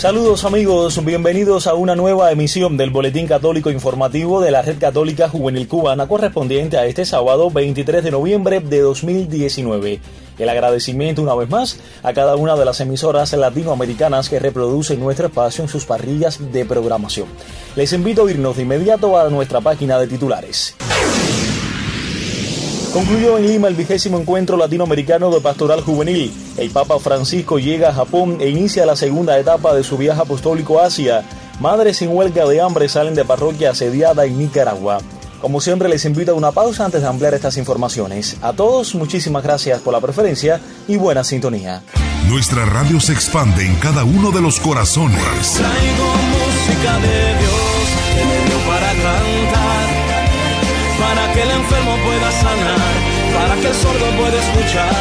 Saludos amigos, bienvenidos a una nueva emisión del Boletín Católico Informativo de la Red Católica Juvenil Cubana correspondiente a este sábado 23 de noviembre de 2019. El agradecimiento una vez más a cada una de las emisoras latinoamericanas que reproducen nuestro espacio en sus parrillas de programación. Les invito a irnos de inmediato a nuestra página de titulares. Concluyó en Lima el vigésimo encuentro latinoamericano de pastoral juvenil. El Papa Francisco llega a Japón e inicia la segunda etapa de su viaje apostólico a Asia. Madres sin huelga de hambre salen de parroquia asediada en Nicaragua. Como siempre les invito a una pausa antes de ampliar estas informaciones. A todos muchísimas gracias por la preferencia y buena sintonía. Nuestra radio se expande en cada uno de los corazones. Traigo música de Dios para que el enfermo pueda sanar, para que el sordo pueda escuchar.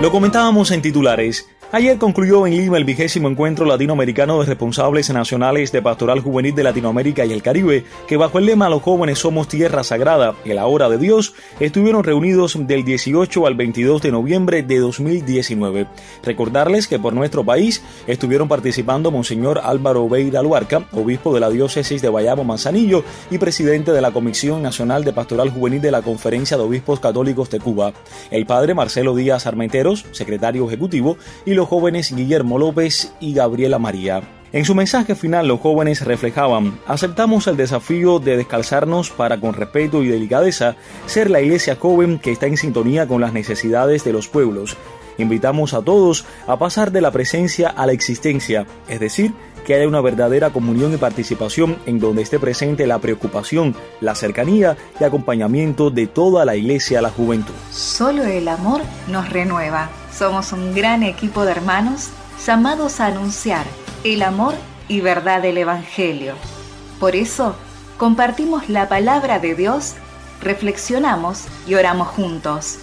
Lo comentábamos en titulares. Ayer concluyó en Lima el vigésimo encuentro latinoamericano de responsables nacionales de pastoral juvenil de Latinoamérica y el Caribe, que bajo el lema Los jóvenes somos tierra sagrada y la hora de Dios, estuvieron reunidos del 18 al 22 de noviembre de 2019. Recordarles que por nuestro país estuvieron participando Monseñor Álvaro Beira Luarca, obispo de la diócesis de Bayamo Manzanillo y presidente de la Comisión Nacional de Pastoral Juvenil de la Conferencia de Obispos Católicos de Cuba, el padre Marcelo Díaz Armenteros, secretario ejecutivo, y los jóvenes Guillermo López y Gabriela María. En su mensaje final los jóvenes reflejaban, aceptamos el desafío de descalzarnos para con respeto y delicadeza ser la iglesia joven que está en sintonía con las necesidades de los pueblos. Invitamos a todos a pasar de la presencia a la existencia, es decir, que haya una verdadera comunión y participación en donde esté presente la preocupación, la cercanía y acompañamiento de toda la iglesia a la juventud. Solo el amor nos renueva. Somos un gran equipo de hermanos llamados a anunciar el amor y verdad del Evangelio. Por eso, compartimos la palabra de Dios, reflexionamos y oramos juntos.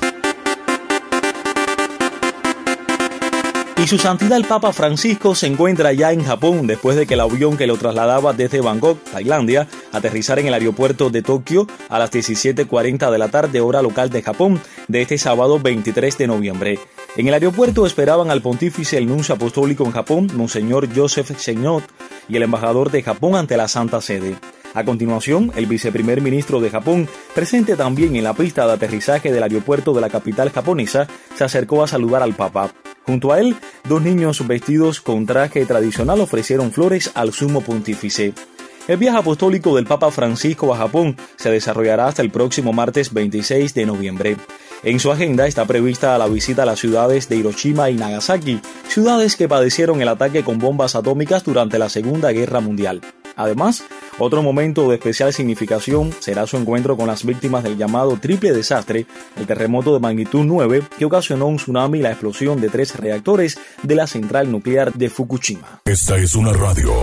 Y su santidad el Papa Francisco se encuentra ya en Japón después de que el avión que lo trasladaba desde Bangkok, Tailandia, aterrizara en el aeropuerto de Tokio a las 17.40 de la tarde hora local de Japón de este sábado 23 de noviembre. En el aeropuerto esperaban al pontífice el nuncio apostólico en Japón, Monseñor Joseph Señot, y el embajador de Japón ante la Santa Sede. A continuación, el viceprimer ministro de Japón, presente también en la pista de aterrizaje del aeropuerto de la capital japonesa, se acercó a saludar al Papa. Junto a él, dos niños vestidos con traje tradicional ofrecieron flores al sumo pontífice. El viaje apostólico del Papa Francisco a Japón se desarrollará hasta el próximo martes 26 de noviembre. En su agenda está prevista la visita a las ciudades de Hiroshima y Nagasaki, ciudades que padecieron el ataque con bombas atómicas durante la Segunda Guerra Mundial. Además, otro momento de especial significación será su encuentro con las víctimas del llamado triple desastre, el terremoto de magnitud 9 que ocasionó un tsunami y la explosión de tres reactores de la central nuclear de Fukushima. Esta es una radio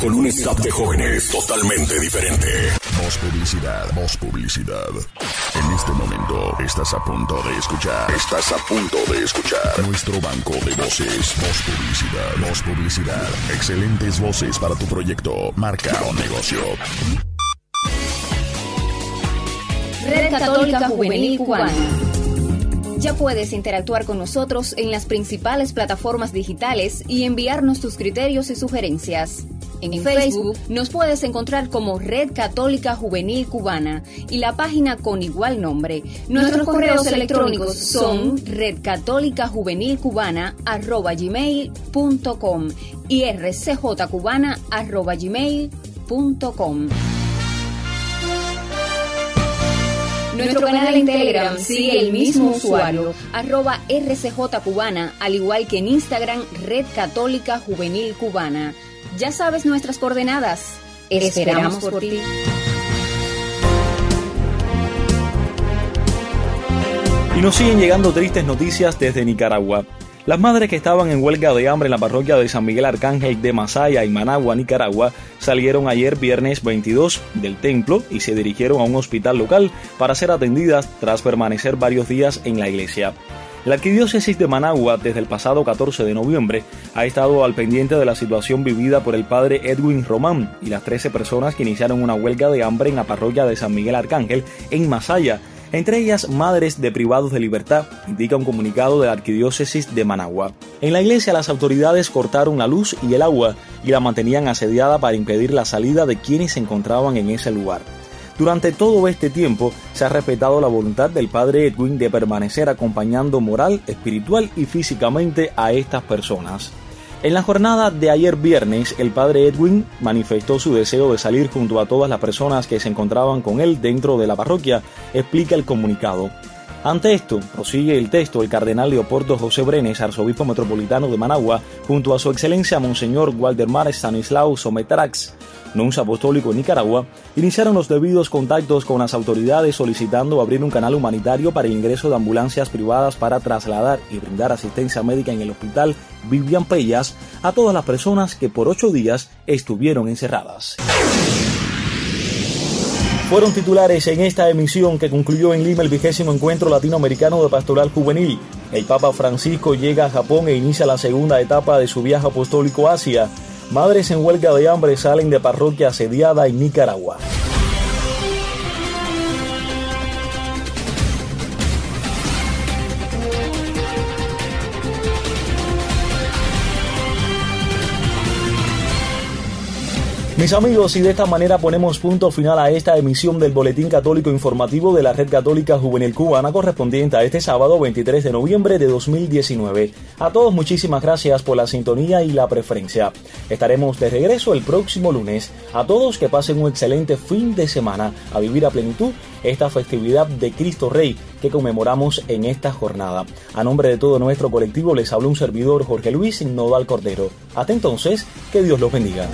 con un staff de jóvenes totalmente diferente. Voz publicidad, voz publicidad. En este momento estás a punto de escuchar. Estás a punto de escuchar nuestro banco de voces. Voz publicidad, voz publicidad. Excelentes voces para tu proyecto, marca o negocio. Red Católica Juvenil Cubana. Ya puedes interactuar con nosotros en las principales plataformas digitales y enviarnos tus criterios y sugerencias. En, Facebook nos puedes encontrar como Red Católica Juvenil Cubana y la página con igual nombre. Nuestros correos electrónicos son redcatolicajuvenilcubana.gmail.com y rcjcubana.gmail.com. Nuestro canal en Telegram sigue el mismo usuario, arroba RCJ Cubana, al igual que en Instagram, Red Católica Juvenil Cubana. Ya sabes nuestras coordenadas. Esperamos, por, ti. Y nos siguen llegando tristes noticias desde Nicaragua. Las madres que estaban en huelga de hambre en la parroquia de San Miguel Arcángel de Masaya y Managua, Nicaragua, salieron ayer viernes 22 del templo y se dirigieron a un hospital local para ser atendidas tras permanecer varios días en la iglesia. La arquidiócesis de Managua, desde el pasado 14 de noviembre, ha estado al pendiente de la situación vivida por el padre Edwin Román y las 13 personas que iniciaron una huelga de hambre en la parroquia de San Miguel Arcángel en Masaya, entre ellas madres de privados de libertad, indica un comunicado de la Arquidiócesis de Managua. En la iglesia las autoridades cortaron la luz y el agua y la mantenían asediada para impedir la salida de quienes se encontraban en ese lugar. Durante todo este tiempo se ha respetado la voluntad del padre Edwin de permanecer acompañando moral, espiritual y físicamente a estas personas. En la jornada de ayer viernes, el padre Edwin manifestó su deseo de salir junto a todas las personas que se encontraban con él dentro de la parroquia, explica el comunicado. Ante esto, prosigue el texto el cardenal Leopoldo José Brenes, arzobispo metropolitano de Managua, junto a su excelencia Monseñor Waldemar Stanislao Sometrax, nuncio apostólico en Nicaragua, iniciaron los debidos contactos con las autoridades solicitando abrir un canal humanitario para el ingreso de ambulancias privadas para trasladar y brindar asistencia médica en el hospital Vivian Pellas a todas las personas que por ocho días estuvieron encerradas fueron titulares en esta emisión que concluyó en Lima el vigésimo encuentro latinoamericano de pastoral juvenil. El Papa Francisco llega a Japón e inicia la segunda etapa de su viaje apostólico a Asia. Madres en huelga de hambre salen de parroquia asediada en Nicaragua. Mis amigos, y de esta manera ponemos punto final a esta emisión del Boletín Católico Informativo de la Red Católica Juvenil Cubana correspondiente a este sábado 23 de noviembre de 2019. A todos muchísimas gracias por la sintonía y la preferencia. Estaremos de regreso el próximo lunes. A todos que pasen un excelente fin de semana a vivir a plenitud esta festividad de Cristo Rey que conmemoramos en esta jornada. A nombre de todo nuestro colectivo les habla un servidor Jorge Luis Nodal Cordero. Hasta entonces, que Dios los bendiga.